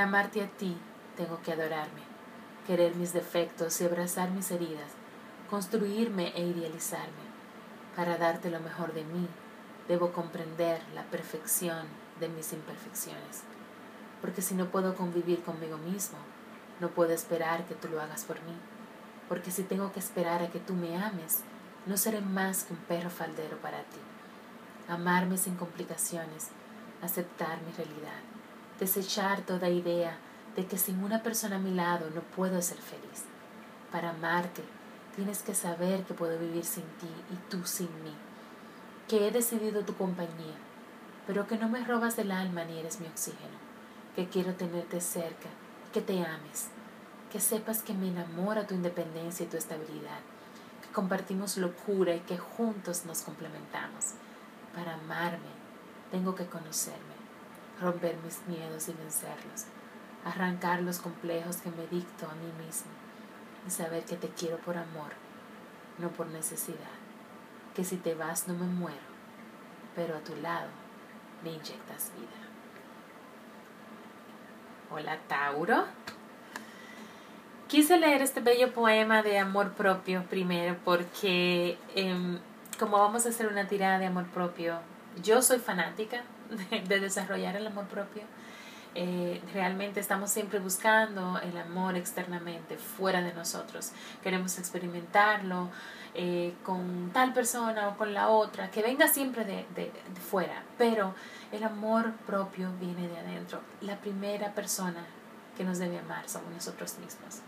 Amarte a ti, tengo que adorarme, querer mis defectos y abrazar mis heridas, construirme e idealizarme. Para darte lo mejor de mí, debo comprender la perfección de mis imperfecciones. Porque si no puedo convivir conmigo mismo, no puedo esperar que tú lo hagas por mí. Porque si tengo que esperar a que tú me ames, no seré más que un perro faldero para ti. Amarme sin complicaciones, aceptar mi realidad, desechar toda idea de que sin una persona a mi lado no puedo ser feliz. Para amarte, tienes que saber que puedo vivir sin ti y tú sin mí, que he decidido tu compañía, pero que no me robas el alma ni eres mi oxígeno, que quiero tenerte cerca, que te ames, que sepas que me enamora tu independencia y tu estabilidad, que compartimos locura y que juntos nos complementamos. Para amarme, tengo que conocerme, romper mis miedos y vencerlos, arrancar los complejos que me dicto a mí mismo y saber que te quiero por amor, no por necesidad, que si te vas no me muero, pero a tu lado me inyectas vida. Hola Tauro. Quise leer este bello poema de amor propio primero porque em, como vamos a hacer una tirada de amor propio, yo soy fanática de, desarrollar el amor propio. Eh, realmente estamos siempre buscando el amor externamente, fuera de nosotros. Queremos experimentarlo eh, con tal persona o con la otra, que venga siempre de, de, fuera, pero el amor propio viene de adentro. La primera persona que nos debe amar somos nosotros mismos.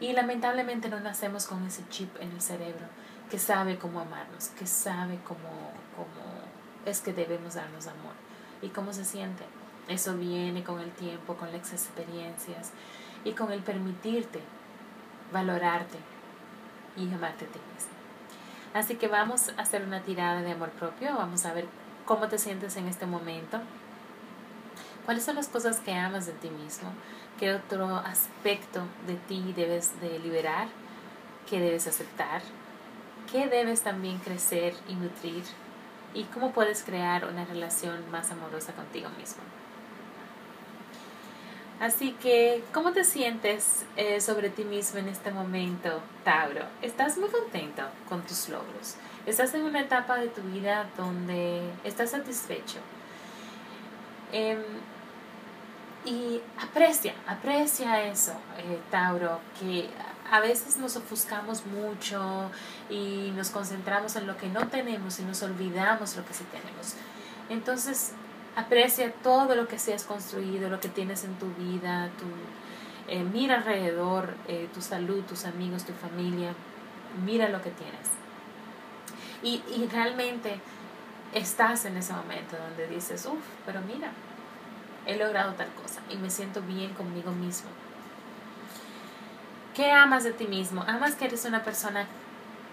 Y lamentablemente no nacemos con ese chip en el cerebro que sabe cómo amarnos, que sabe cómo, cómo es que debemos darnos amor. Y cómo se siente. Eso viene con el tiempo, con las experiencias y con el permitirte valorarte y amarte a ti mismo. Así que vamos a hacer una tirada de amor propio, vamos a ver cómo te sientes en este momento, cuáles son las cosas que amas de ti mismo, qué otro aspecto de ti debes de liberar, qué debes aceptar, qué debes también crecer y nutrir y cómo puedes crear una relación más amorosa contigo mismo. Así que, ¿cómo te sientes eh, sobre ti mismo en este momento, Tauro? ¿Estás muy contento con tus logros? ¿Estás en una etapa de tu vida donde estás satisfecho? Eh, y aprecia, aprecia eso, eh, Tauro, que a veces nos ofuscamos mucho y nos concentramos en lo que no tenemos y nos olvidamos lo que sí tenemos. Entonces, aprecia todo lo que se has construido, lo que tienes en tu vida, tu, eh, mira alrededor, eh, tu salud, tus amigos, tu familia, mira lo que tienes. Y, y realmente estás en ese momento donde dices, uff, pero mira, he logrado tal cosa y me siento bien conmigo mismo. ¿Qué amas de ti mismo? Amas que eres una persona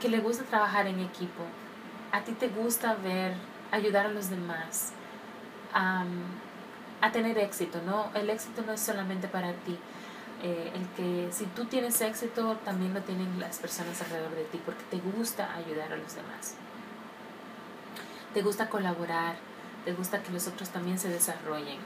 que le gusta trabajar en equipo. A ti te gusta ver, ayudar a los demás, a tener éxito, ¿no? El éxito no es solamente para ti. Eh, el que si tú tienes éxito, también lo tienen las personas alrededor de ti, porque te gusta ayudar a los demás. Te gusta colaborar, te gusta que los otros también se desarrollen.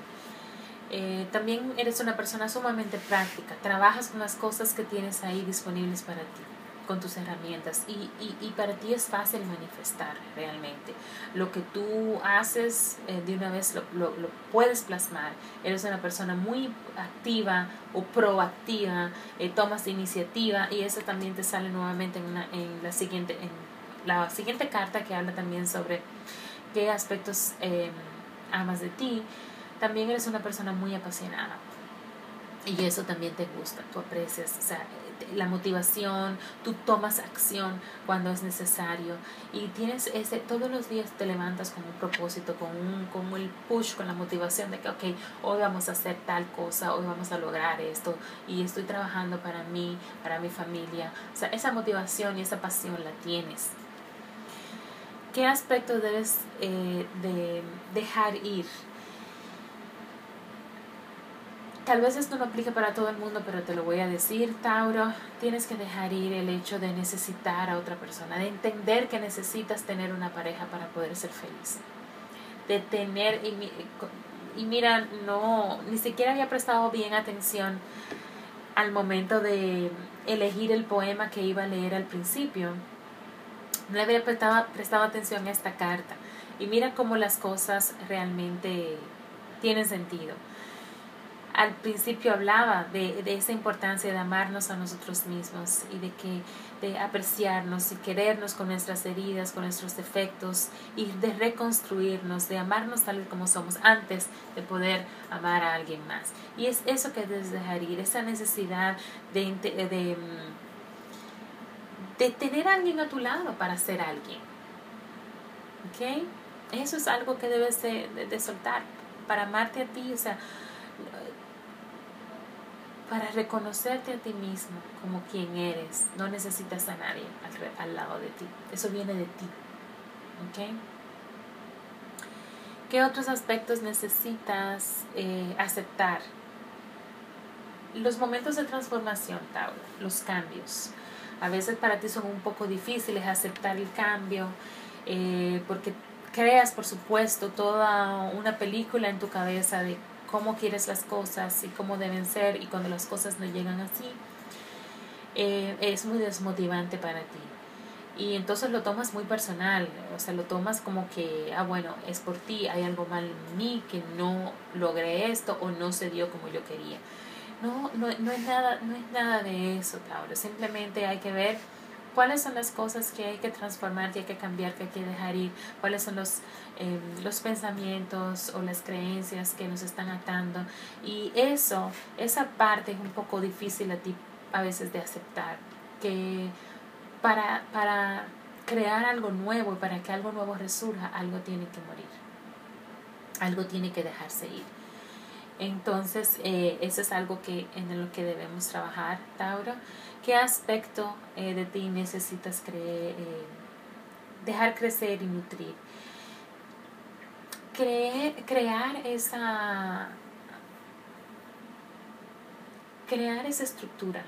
Eh, también eres una persona sumamente práctica, trabajas con las cosas que tienes ahí disponibles para ti, con tus herramientas y, y, y para ti es fácil manifestar realmente. Lo que tú haces eh, de una vez lo, lo, puedes plasmar. Eres una persona muy activa o proactiva, eh, tomas iniciativa y eso también te sale nuevamente en, una, en, la, siguiente, en la siguiente carta que habla también sobre qué aspectos amas de ti también eres una persona muy apasionada. Y eso también te gusta, tú aprecias, o sea, la motivación, tú tomas acción cuando es necesario y tienes ese, todos los días te levantas con un propósito, con, un, con el push, con la motivación de que, ok, hoy vamos a hacer tal cosa, hoy vamos a lograr esto y estoy trabajando para mí, para mi familia. O sea, esa motivación y esa pasión la tienes. ¿Qué aspecto debes eh, de dejar ir? Tal vez esto no aplique para todo el mundo, pero te lo voy a decir, Tauro. Tienes que dejar ir el hecho de necesitar a otra persona, de entender que necesitas tener una pareja para poder ser feliz. De tener, y, mira, no, ni siquiera había prestado bien atención al momento de elegir el poema que iba a leer al principio. No había prestado, prestado atención a esta carta. Y mira cómo las cosas realmente tienen sentido al principio hablaba de, esa importancia de amarnos a nosotros mismos y de que de apreciarnos y querernos con nuestras heridas, con nuestros defectos y de reconstruirnos, de amarnos tal y como somos antes de poder amar a alguien más. Y es eso que debes dejar ir, esa necesidad de, de, de tener a alguien a tu lado para ser alguien. ¿Ok? Eso es algo que debes de, de soltar para amarte a ti, o sea, para reconocerte a ti mismo como quien eres. No necesitas a nadie al, lado de ti. Eso viene de ti. ¿Ok? ¿Qué otros aspectos necesitas eh, aceptar? Los momentos de transformación, Tauro, los cambios. A veces para ti son un poco difíciles aceptar el cambio eh, porque creas, por supuesto, toda una película en tu cabeza de cómo quieres las cosas y cómo deben ser y cuando las cosas no llegan así, eh, es muy desmotivante para ti. Y entonces lo tomas muy personal, o sea, lo tomas como que, ah, bueno, es por ti, hay algo mal en mí, que no logré esto o no se dio como yo quería. No, no, no, es, nada, no es nada de eso, Tauro. Simplemente hay que ver cuáles son las cosas que hay que transformar, que hay que cambiar, que hay que dejar ir, cuáles son los, em, los pensamientos o las creencias que nos están atando. Y eso, esa parte es un poco difícil a ti a veces de aceptar, que para, para crear algo nuevo y para que algo nuevo resurja, algo tiene que morir, algo tiene que dejarse ir. Entonces, eh, eso es algo que, en lo que debemos trabajar, Tauro. ¿Qué aspecto eh, de ti necesitas creer, eh, dejar crecer y nutrir? crear esa crear esa estructura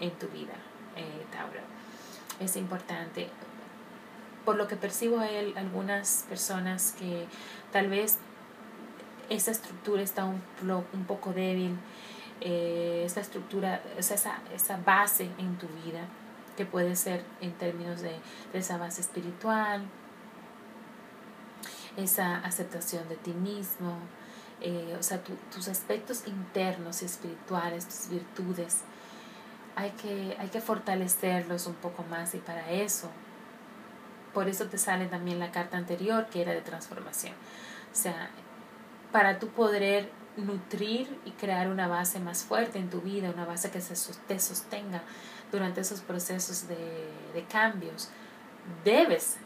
en, tu vida, Tauro. Es importante. Por lo que percibo hay algunas personas que tal vez esa estructura está un, un poco débil, eh, esa estructura, esa, esa base en tu vida, que puede ser en términos de, esa base espiritual, esa aceptación de ti mismo, eh, o sea, tus aspectos internos y espirituales, tus virtudes, hay que, hay que fortalecerlos un poco más y para eso, por eso te sale también la carta anterior que era de transformación. O sea, para tú poder nutrir y crear una base más fuerte en tu vida, una base que se te sostenga durante esos procesos de, de cambios, debes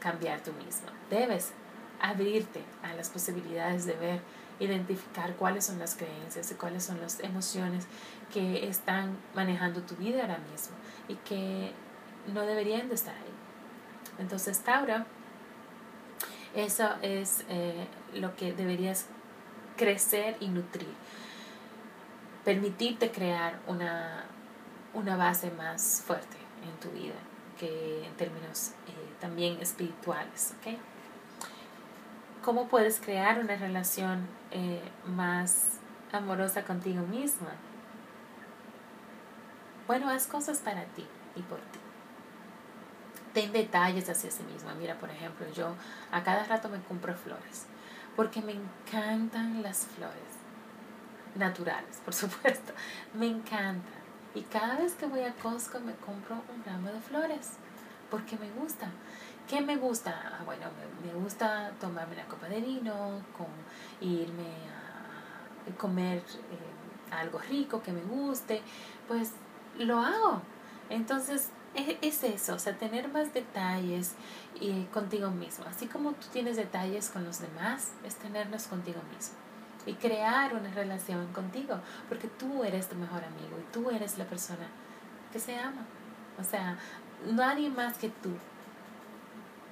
cambiar tú mismo, debes abrirte a las posibilidades de ver, identificar cuáles son las creencias y cuáles son las emociones que están manejando tu vida ahora mismo y que no deberían de estar ahí. Entonces, Taura, eso es eh, lo que deberías crecer y nutrir. Permitirte crear una, una base más fuerte en tu vida, que en términos eh, también espirituales. ¿Cómo puedes crear una relación eh, más amorosa contigo misma? Bueno, haz cosas para ti y por ti ten detalles hacia sí misma. Mira, por ejemplo, yo a cada rato me compro flores, porque me encantan las flores naturales, por supuesto, me encantan. Y cada vez que voy a Costco me compro un ramo de flores, porque me gusta. ¿Qué me gusta? Ah, bueno, me, gusta tomarme una copa de vino, con, irme a comer eh, algo rico que me guste, pues lo hago. Entonces, es, eso, o sea, tener más detalles y contigo mismo. Así como tú tienes detalles con los demás, es tenerlos contigo mismo. Y crear una relación contigo, porque tú eres tu mejor amigo y tú eres la persona que se ama. O sea, nadie más que tú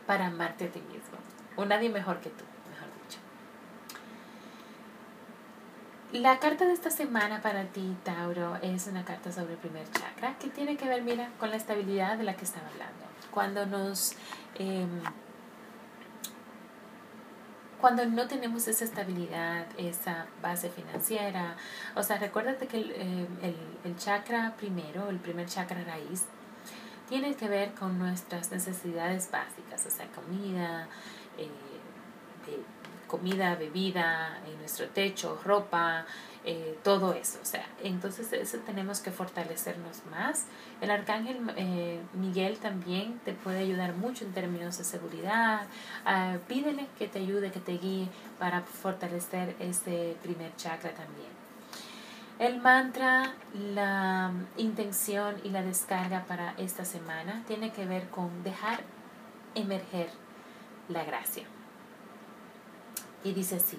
para amarte a ti mismo. O nadie mejor que tú, mejor dicho. La carta de esta semana para ti, Tauro, es una carta sobre el primer chakra que tiene que ver, mira, con la estabilidad de la que estaba hablando. Cuando nos... Em, cuando no tenemos esa estabilidad, esa base financiera, o sea, recuérdate que el, em, el, el, chakra primero, el primer chakra raíz, tiene que ver con nuestras necesidades básicas, o sea, comida, eh, comida, bebida, nuestro techo, ropa, eh, todo eso. O sea, entonces eso tenemos que fortalecernos más. El arcángel eh, Miguel también te puede ayudar mucho en términos de seguridad. Uh, pídele que te ayude, que te guíe para fortalecer ese primer chakra también. El mantra, la intención y la descarga para esta semana tiene que ver con dejar emerger la gracia. Y dice así,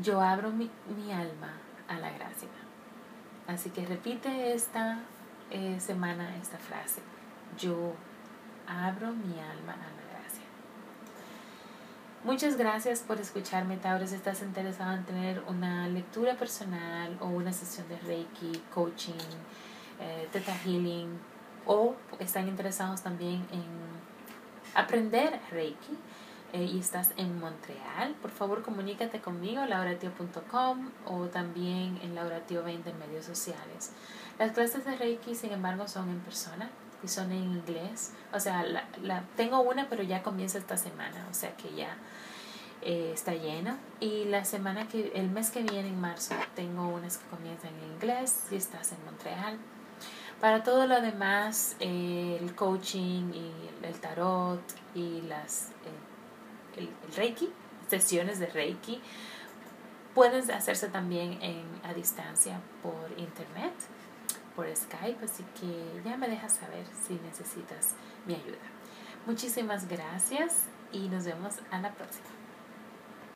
yo abro mi, alma a la gracia. Así que repite esta eh, semana esta frase, yo abro mi alma a la gracia. Muchas gracias por escucharme, Tauro. Si estás interesado en tener una lectura personal o una sesión de Reiki, coaching, eh, Theta Healing, o están interesados también en aprender Reiki, eh, y estás en Montreal, por favor comunícate conmigo, lauratio.com o también en lauratio20 en medios sociales. Las clases de Reiki, sin embargo, son en persona y son en inglés. O sea, la, la tengo una, pero ya comienza esta semana, o sea que ya eh, está llena. Y la semana que, el mes que viene, en marzo, tengo unas que comienzan en inglés si estás en Montreal. Para todo lo demás, eh, el coaching y el tarot y las el, Reiki, sesiones de Reiki, pueden hacerse también a distancia por internet, por Skype, así que ya me dejas saber si necesitas mi ayuda. Muchísimas gracias y nos vemos a la próxima.